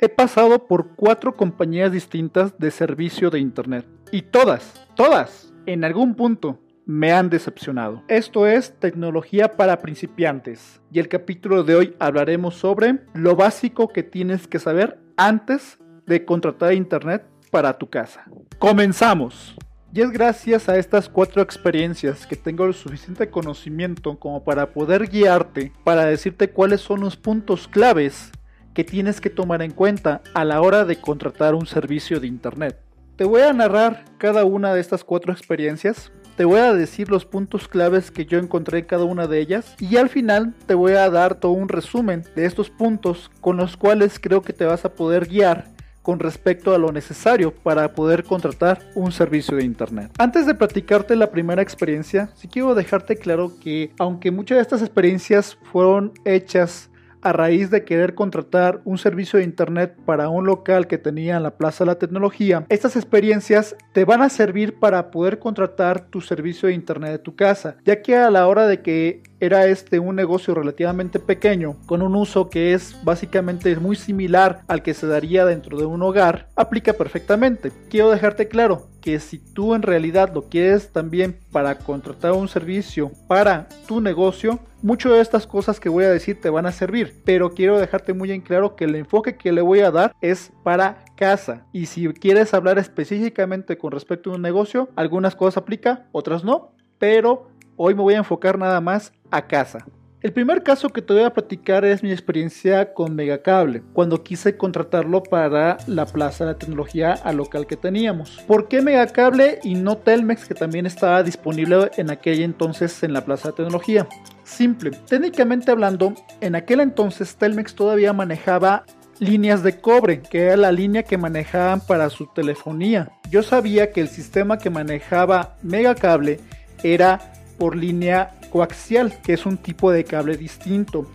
He pasado por cuatro compañías distintas de servicio de Internet. Y todas, todas, en algún punto, me han decepcionado. Esto es tecnología para principiantes. Y el capítulo de hoy hablaremos sobre lo básico que tienes que saber antes de contratar Internet para tu casa. Comenzamos. Y es gracias a estas cuatro experiencias que tengo el suficiente conocimiento como para poder guiarte, para decirte cuáles son los puntos claves que tienes que tomar en cuenta a la hora de contratar un servicio de Internet. Te voy a narrar cada una de estas cuatro experiencias, te voy a decir los puntos claves que yo encontré en cada una de ellas y al final te voy a dar todo un resumen de estos puntos con los cuales creo que te vas a poder guiar con respecto a lo necesario para poder contratar un servicio de internet. Antes de platicarte la primera experiencia, sí quiero dejarte claro que aunque muchas de estas experiencias fueron hechas a raíz de querer contratar un servicio de internet para un local que tenía en la Plaza de la Tecnología, estas experiencias te van a servir para poder contratar tu servicio de internet de tu casa, ya que a la hora de que era este un negocio relativamente pequeño, con un uso que es básicamente muy similar al que se daría dentro de un hogar, aplica perfectamente. Quiero dejarte claro que si tú en realidad lo quieres también para contratar un servicio para tu negocio, muchas de estas cosas que voy a decir te van a servir, pero quiero dejarte muy en claro que el enfoque que le voy a dar es para casa. Y si quieres hablar específicamente con respecto a un negocio, algunas cosas aplica, otras no, pero hoy me voy a enfocar nada más a casa. El primer caso que te voy a platicar es mi experiencia con Megacable, cuando quise contratarlo para la Plaza de Tecnología al local que teníamos. ¿Por qué Megacable y no Telmex que también estaba disponible en aquel entonces en la Plaza de Tecnología? Simple, técnicamente hablando, en aquel entonces Telmex todavía manejaba líneas de cobre, que era la línea que manejaban para su telefonía. Yo sabía que el sistema que manejaba Megacable era por línea coaxial, que es un tipo de cable distinto,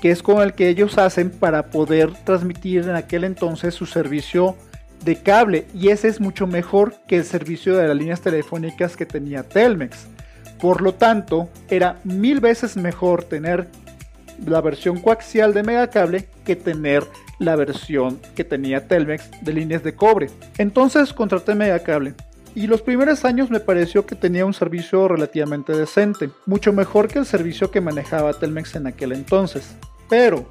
que es con el que ellos hacen para poder transmitir en aquel entonces su servicio de cable y ese es mucho mejor que el servicio de las líneas telefónicas que tenía Telmex. Por lo tanto, era mil veces mejor tener la versión coaxial de Megacable que tener la versión que tenía Telmex de líneas de cobre. Entonces contraté Megacable y los primeros años me pareció que tenía un servicio relativamente decente, mucho mejor que el servicio que manejaba Telmex en aquel entonces. Pero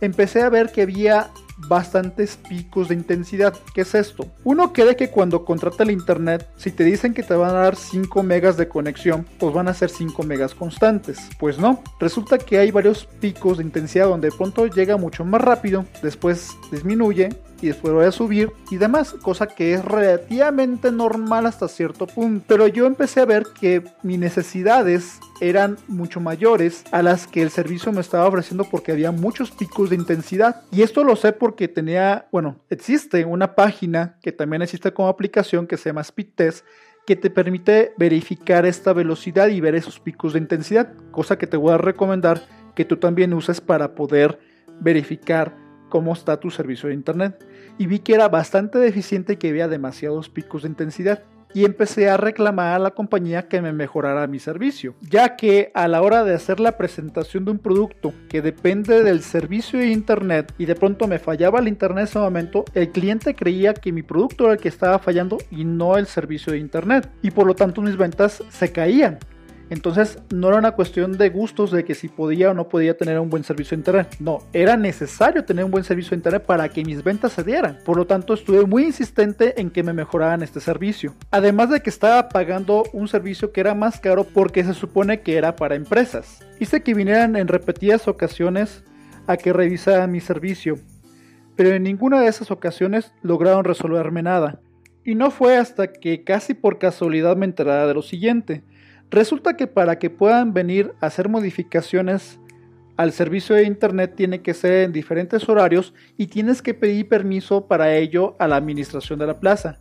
empecé a ver que había bastantes picos de intensidad. ¿Qué es esto? Uno cree que cuando contrata el internet, si te dicen que te van a dar 5 megas de conexión, pues van a ser 5 megas constantes. Pues no, resulta que hay varios picos de intensidad donde de pronto llega mucho más rápido, después disminuye y después voy a subir y demás, cosa que es relativamente normal hasta cierto punto. Pero yo empecé a ver que mis necesidades eran mucho mayores a las que el servicio me estaba ofreciendo porque había muchos picos de intensidad. Y esto lo sé porque tenía, bueno, existe una página que también existe como aplicación que se llama Speedtest que te permite verificar esta velocidad y ver esos picos de intensidad, cosa que te voy a recomendar que tú también uses para poder verificar cómo está tu servicio de internet. Y vi que era bastante deficiente y que había demasiados picos de intensidad. Y empecé a reclamar a la compañía que me mejorara mi servicio, ya que a la hora de hacer la presentación de un producto que depende del servicio de internet y de pronto me fallaba el internet en ese momento, el cliente creía que mi producto era el que estaba fallando y no el servicio de internet. Y por lo tanto mis ventas se caían. Entonces no era una cuestión de gustos de que si podía o no podía tener un buen servicio de internet. No, era necesario tener un buen servicio de internet para que mis ventas se dieran. Por lo tanto, estuve muy insistente en que me mejoraran este servicio. Además de que estaba pagando un servicio que era más caro porque se supone que era para empresas. Hice que vinieran en repetidas ocasiones a que revisaran mi servicio. Pero en ninguna de esas ocasiones lograron resolverme nada. Y no fue hasta que casi por casualidad me enterara de lo siguiente Resulta que para que puedan venir a hacer modificaciones al servicio de internet tiene que ser en diferentes horarios y tienes que pedir permiso para ello a la administración de la plaza.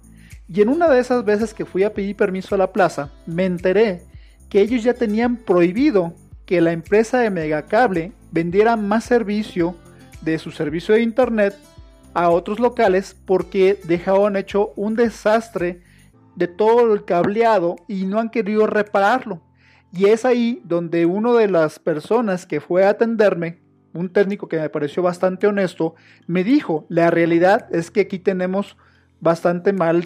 Y en una de esas veces que fui a pedir permiso a la plaza, me enteré que ellos ya tenían prohibido que la empresa de Megacable vendiera más servicio de su servicio de internet a otros locales porque dejaban hecho un desastre de todo el cableado y no han querido repararlo. Y es ahí donde una de las personas que fue a atenderme, un técnico que me pareció bastante honesto, me dijo, la realidad es que aquí tenemos bastante mal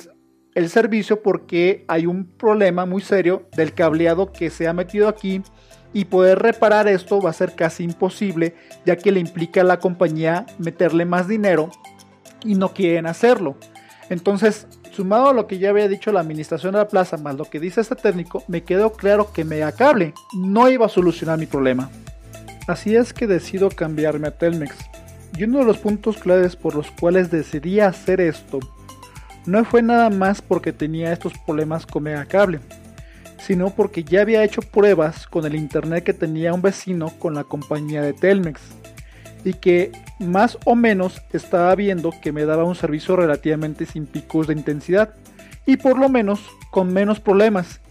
el servicio porque hay un problema muy serio del cableado que se ha metido aquí y poder reparar esto va a ser casi imposible ya que le implica a la compañía meterle más dinero y no quieren hacerlo. Entonces, sumado a lo que ya había dicho la administración de la plaza más lo que dice este técnico, me quedó claro que Megacable no iba a solucionar mi problema. Así es que decido cambiarme a Telmex. Y uno de los puntos claves por los cuales decidí hacer esto no fue nada más porque tenía estos problemas con Megacable, sino porque ya había hecho pruebas con el internet que tenía un vecino con la compañía de Telmex y que más o menos estaba viendo que me daba un servicio relativamente sin picos de intensidad y por lo menos con menos problemas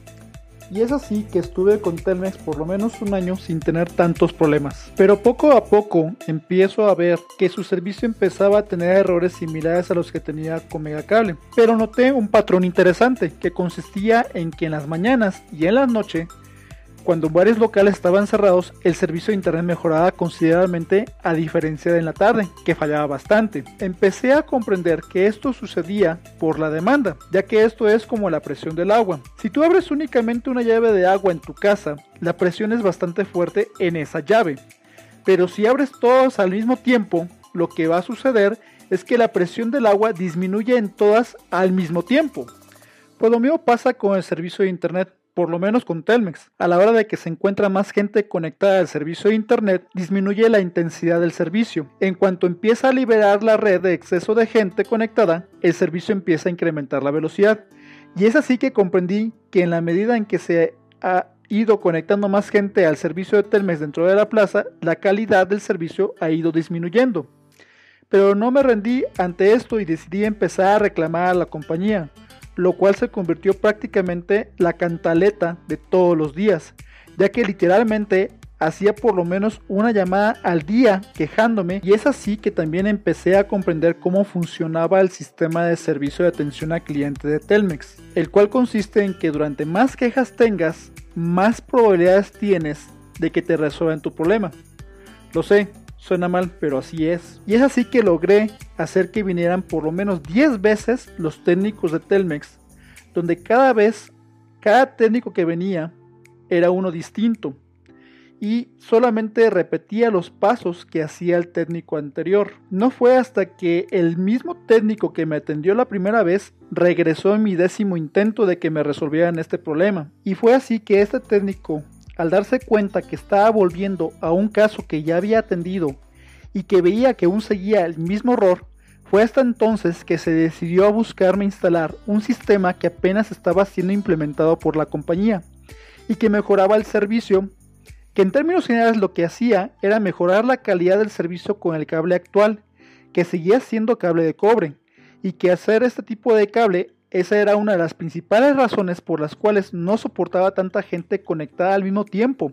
y es así que estuve con Telmex por lo menos un año sin tener tantos problemas. Pero poco a poco empiezo a ver que su servicio empezaba a tener errores similares a los que tenía con Megacable. Pero noté un patrón interesante que consistía en que en las mañanas y en la noche cuando varios locales estaban cerrados, el servicio de internet mejoraba considerablemente a diferencia de en la tarde, que fallaba bastante. Empecé a comprender que esto sucedía por la demanda, ya que esto es como la presión del agua. Si tú abres únicamente una llave de agua en tu casa, la presión es bastante fuerte en esa llave. Pero si abres todas al mismo tiempo, lo que va a suceder es que la presión del agua disminuye en todas al mismo tiempo. Pues lo mismo pasa con el servicio de internet por lo menos con Telmex. A la hora de que se encuentra más gente conectada al servicio de Internet, disminuye la intensidad del servicio. En cuanto empieza a liberar la red de exceso de gente conectada, el servicio empieza a incrementar la velocidad. Y es así que comprendí que en la medida en que se ha ido conectando más gente al servicio de Telmex dentro de la plaza, la calidad del servicio ha ido disminuyendo. Pero no me rendí ante esto y decidí empezar a reclamar a la compañía lo cual se convirtió prácticamente la cantaleta de todos los días, ya que literalmente hacía por lo menos una llamada al día quejándome y es así que también empecé a comprender cómo funcionaba el sistema de servicio de atención al cliente de Telmex, el cual consiste en que durante más quejas tengas, más probabilidades tienes de que te resuelvan tu problema. Lo sé, suena mal, pero así es. Y es así que logré hacer que vinieran por lo menos 10 veces los técnicos de Telmex, donde cada vez, cada técnico que venía era uno distinto y solamente repetía los pasos que hacía el técnico anterior. No fue hasta que el mismo técnico que me atendió la primera vez regresó en mi décimo intento de que me resolvieran este problema. Y fue así que este técnico, al darse cuenta que estaba volviendo a un caso que ya había atendido y que veía que aún seguía el mismo error, fue hasta entonces que se decidió a buscarme instalar un sistema que apenas estaba siendo implementado por la compañía y que mejoraba el servicio, que en términos generales lo que hacía era mejorar la calidad del servicio con el cable actual, que seguía siendo cable de cobre, y que hacer este tipo de cable esa era una de las principales razones por las cuales no soportaba tanta gente conectada al mismo tiempo,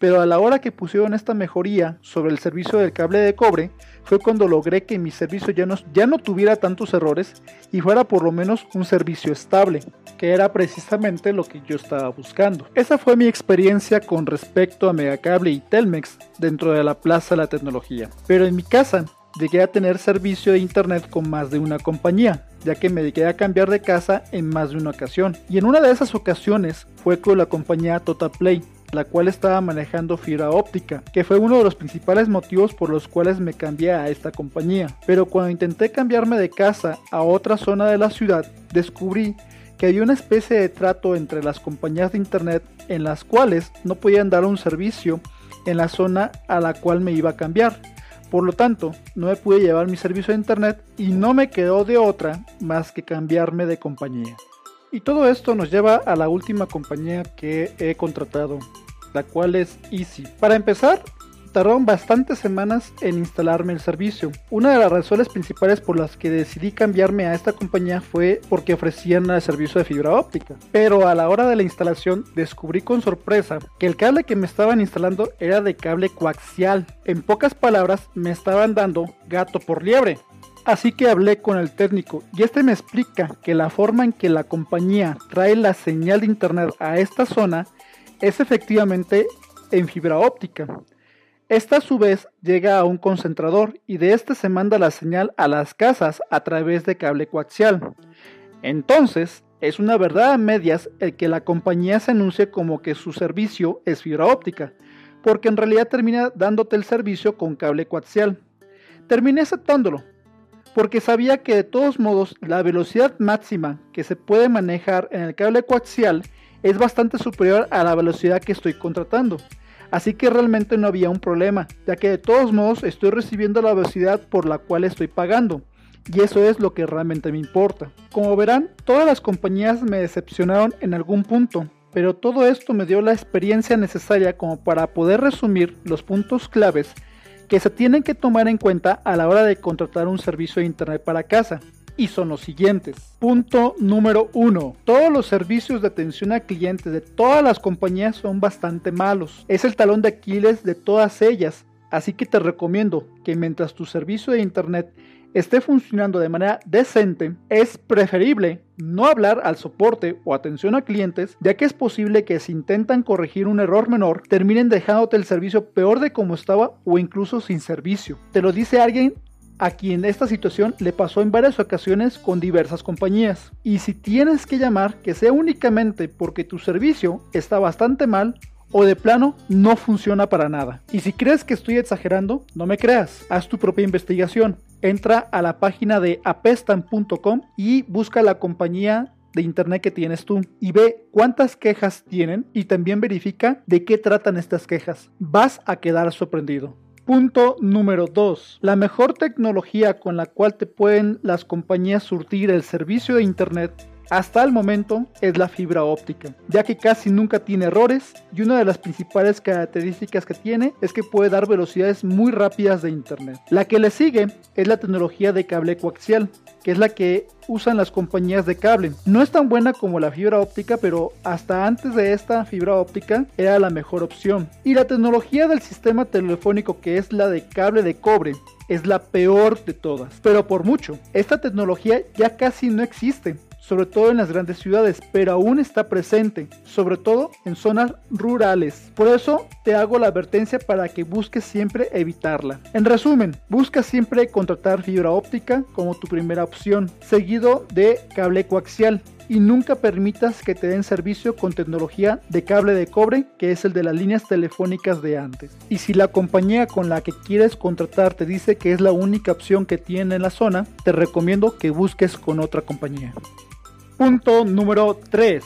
pero a la hora que pusieron esta mejoría sobre el servicio del cable de cobre, fue cuando logré que mi servicio ya no, ya no tuviera tantos errores y fuera por lo menos un servicio estable, que era precisamente lo que yo estaba buscando. Esa fue mi experiencia con respecto a Megacable y Telmex dentro de la Plaza de la Tecnología. Pero en mi casa llegué a tener servicio de internet con más de una compañía, ya que me dediqué a cambiar de casa en más de una ocasión. Y en una de esas ocasiones fue con la compañía Total Play, la cual estaba manejando fibra óptica, que fue uno de los principales motivos por los cuales me cambié a esta compañía. Pero cuando intenté cambiarme de casa a otra zona de la ciudad, descubrí que había una especie de trato entre las compañías de internet en las cuales no podían dar un servicio en la zona a la cual me iba a cambiar. Por lo tanto, no me pude llevar mi servicio de internet y no me quedó de otra más que cambiarme de compañía. Y todo esto nos lleva a la última compañía que he contratado, la cual es Easy. Para empezar, tardaron bastantes semanas en instalarme el servicio. Una de las razones principales por las que decidí cambiarme a esta compañía fue porque ofrecían el servicio de fibra óptica. Pero a la hora de la instalación descubrí con sorpresa que el cable que me estaban instalando era de cable coaxial. En pocas palabras, me estaban dando gato por liebre. Así que hablé con el técnico y este me explica que la forma en que la compañía trae la señal de internet a esta zona es efectivamente en fibra óptica. Esta a su vez llega a un concentrador y de este se manda la señal a las casas a través de cable coaxial. Entonces, es una verdad a medias el que la compañía se anuncie como que su servicio es fibra óptica, porque en realidad termina dándote el servicio con cable coaxial. Terminé aceptándolo, porque sabía que de todos modos la velocidad máxima que se puede manejar en el cable coaxial es bastante superior a la velocidad que estoy contratando. Así que realmente no había un problema, ya que de todos modos estoy recibiendo la velocidad por la cual estoy pagando. Y eso es lo que realmente me importa. Como verán, todas las compañías me decepcionaron en algún punto, pero todo esto me dio la experiencia necesaria como para poder resumir los puntos claves que se tienen que tomar en cuenta a la hora de contratar un servicio de internet para casa y son los siguientes. Punto número 1. Todos los servicios de atención a clientes de todas las compañías son bastante malos. Es el talón de Aquiles de todas ellas. Así que te recomiendo que mientras tu servicio de internet esté funcionando de manera decente, es preferible no hablar al soporte o atención a clientes, ya que es posible que si intentan corregir un error menor, terminen dejándote el servicio peor de como estaba o incluso sin servicio. Te lo dice alguien a quien esta situación le pasó en varias ocasiones con diversas compañías. Y si tienes que llamar, que sea únicamente porque tu servicio está bastante mal o de plano no funciona para nada. Y si crees que estoy exagerando, no me creas, haz tu propia investigación. Entra a la página de apestan.com y busca la compañía de internet que tienes tú y ve cuántas quejas tienen y también verifica de qué tratan estas quejas. Vas a quedar sorprendido. Punto número 2. La mejor tecnología con la cual te pueden las compañías surtir el servicio de Internet hasta el momento es la fibra óptica, ya que casi nunca tiene errores y una de las principales características que tiene es que puede dar velocidades muy rápidas de internet. La que le sigue es la tecnología de cable coaxial, que es la que usan las compañías de cable. No es tan buena como la fibra óptica, pero hasta antes de esta fibra óptica era la mejor opción. Y la tecnología del sistema telefónico que es la de cable de cobre es la peor de todas, pero por mucho. Esta tecnología ya casi no existe sobre todo en las grandes ciudades, pero aún está presente, sobre todo en zonas rurales. Por eso te hago la advertencia para que busques siempre evitarla. En resumen, busca siempre contratar fibra óptica como tu primera opción, seguido de cable coaxial y nunca permitas que te den servicio con tecnología de cable de cobre, que es el de las líneas telefónicas de antes. Y si la compañía con la que quieres contratar te dice que es la única opción que tiene en la zona, te recomiendo que busques con otra compañía. Punto número 3.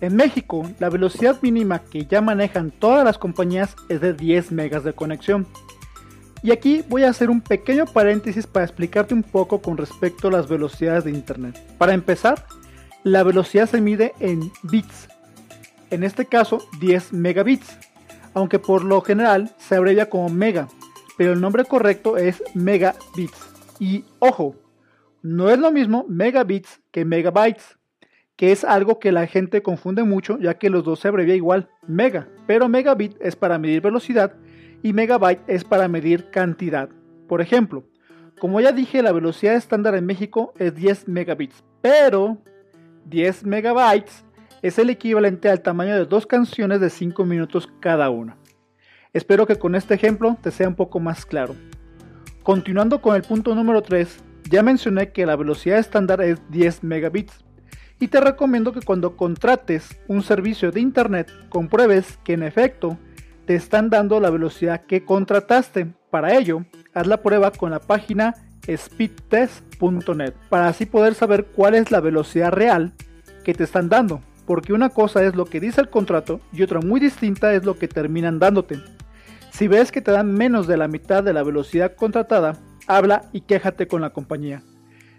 En México, la velocidad mínima que ya manejan todas las compañías es de 10 megas de conexión. Y aquí voy a hacer un pequeño paréntesis para explicarte un poco con respecto a las velocidades de Internet. Para empezar, la velocidad se mide en bits, en este caso 10 megabits, aunque por lo general se abrevia como mega, pero el nombre correcto es megabits. Y ojo, no es lo mismo megabits que megabytes, que es algo que la gente confunde mucho ya que los dos se abrevia igual, mega, pero megabit es para medir velocidad y megabyte es para medir cantidad. Por ejemplo, como ya dije, la velocidad estándar en México es 10 megabits, pero 10 megabytes es el equivalente al tamaño de dos canciones de 5 minutos cada una. Espero que con este ejemplo te sea un poco más claro. Continuando con el punto número 3, ya mencioné que la velocidad estándar es 10 megabits y te recomiendo que cuando contrates un servicio de internet compruebes que en efecto te están dando la velocidad que contrataste. Para ello, haz la prueba con la página speedtest.net para así poder saber cuál es la velocidad real que te están dando. Porque una cosa es lo que dice el contrato y otra muy distinta es lo que terminan dándote. Si ves que te dan menos de la mitad de la velocidad contratada, habla y quéjate con la compañía.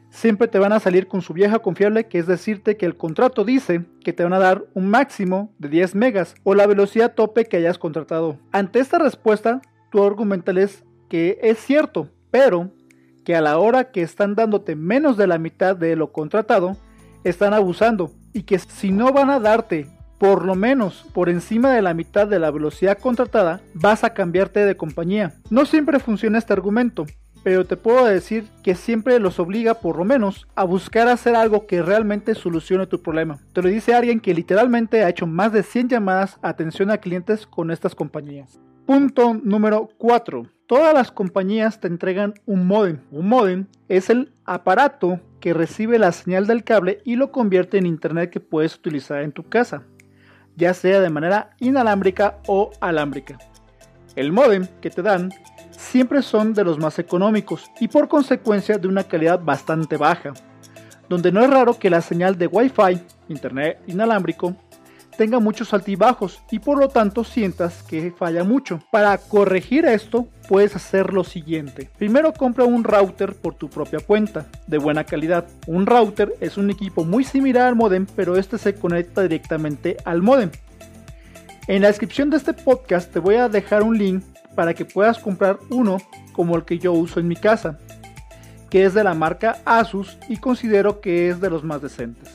Siempre te van a salir con su vieja confiable que es decirte que el contrato dice que te van a dar un máximo de 10 megas o la velocidad tope que hayas contratado. Ante esta respuesta, tu argumental es que es cierto, pero que a la hora que están dándote menos de la mitad de lo contratado, están abusando y que si no van a darte por lo menos por encima de la mitad de la velocidad contratada, vas a cambiarte de compañía. No siempre funciona este argumento, pero te puedo decir que siempre los obliga por lo menos a buscar hacer algo que realmente solucione tu problema. Te lo dice alguien que literalmente ha hecho más de 100 llamadas a atención a clientes con estas compañías. Punto número 4. Todas las compañías te entregan un modem. Un modem es el aparato que recibe la señal del cable y lo convierte en internet que puedes utilizar en tu casa, ya sea de manera inalámbrica o alámbrica. El modem que te dan siempre son de los más económicos y por consecuencia de una calidad bastante baja, donde no es raro que la señal de Wi-Fi, internet inalámbrico, tenga muchos altibajos y por lo tanto sientas que falla mucho. Para corregir esto, puedes hacer lo siguiente. Primero compra un router por tu propia cuenta, de buena calidad. Un router es un equipo muy similar al modem, pero este se conecta directamente al modem. En la descripción de este podcast te voy a dejar un link para que puedas comprar uno como el que yo uso en mi casa, que es de la marca Asus y considero que es de los más decentes.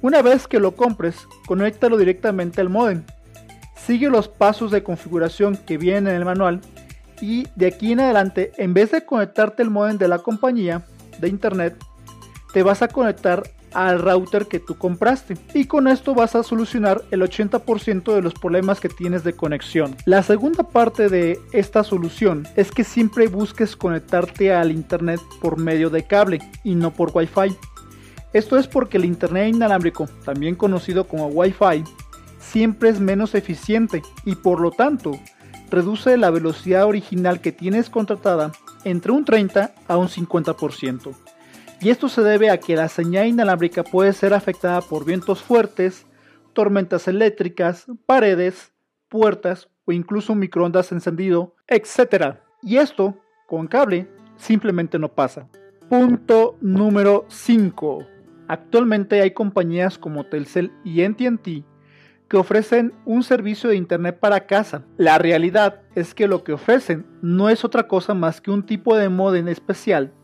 Una vez que lo compres, conéctalo directamente al modem. Sigue los pasos de configuración que vienen en el manual y de aquí en adelante, en vez de conectarte al modem de la compañía de internet, te vas a conectar al router que tú compraste y con esto vas a solucionar el 80% de los problemas que tienes de conexión. La segunda parte de esta solución es que siempre busques conectarte al internet por medio de cable y no por wifi. Esto es porque el Internet inalámbrico, también conocido como Wi-Fi, siempre es menos eficiente y por lo tanto reduce la velocidad original que tienes contratada entre un 30 a un 50%. Y esto se debe a que la señal inalámbrica puede ser afectada por vientos fuertes, tormentas eléctricas, paredes, puertas o incluso un microondas encendido, etc. Y esto, con cable, simplemente no pasa. Punto número 5. Actualmente hay compañías como Telcel y AT&T que ofrecen un servicio de internet para casa. La realidad es que lo que ofrecen no es otra cosa más que un tipo de modem especial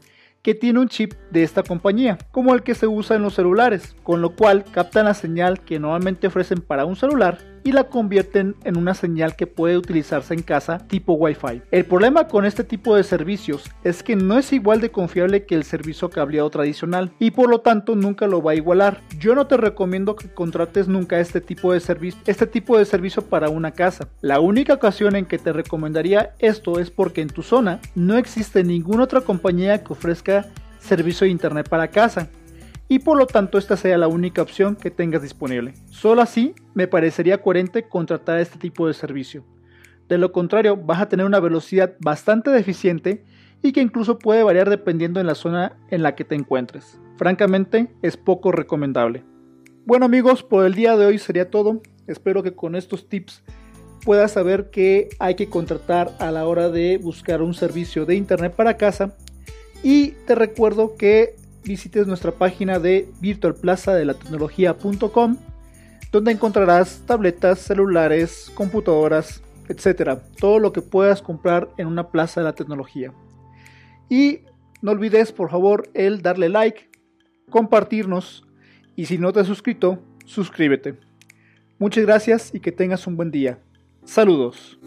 que tiene un chip de esta compañía, como el que se usa en los celulares, con lo cual captan la señal que normalmente ofrecen para un celular y la convierten en una señal que puede utilizarse en casa tipo Wi-Fi. El problema con este tipo de servicios es que no es igual de confiable que el servicio cableado tradicional y por lo tanto nunca lo va a igualar. Yo no te recomiendo que contrates nunca este tipo de servicio, este tipo de servicio para una casa. La única ocasión en que te recomendaría esto es porque en tu zona no existe ninguna otra compañía que ofrezca servicio de internet para casa y por lo tanto esta sea la única opción que tengas disponible. Solo así me parecería coherente contratar este tipo de servicio. De lo contrario, vas a tener una velocidad bastante deficiente y que incluso puede variar dependiendo en la zona en la que te encuentres. Francamente, es poco recomendable. Bueno amigos, por el día de hoy sería todo. Espero que con estos tips puedas saber qué hay que contratar a la hora de buscar un servicio de internet para casa. Y te recuerdo que visites nuestra página de virtualplazadelatecnología.com donde encontrarás tabletas, celulares, computadoras, etcétera, todo lo que puedas comprar en una plaza de la tecnología. Y no olvides, por favor, el darle like, compartirnos y si no te has suscrito, suscríbete. Muchas gracias y que tengas un buen día. Saludos.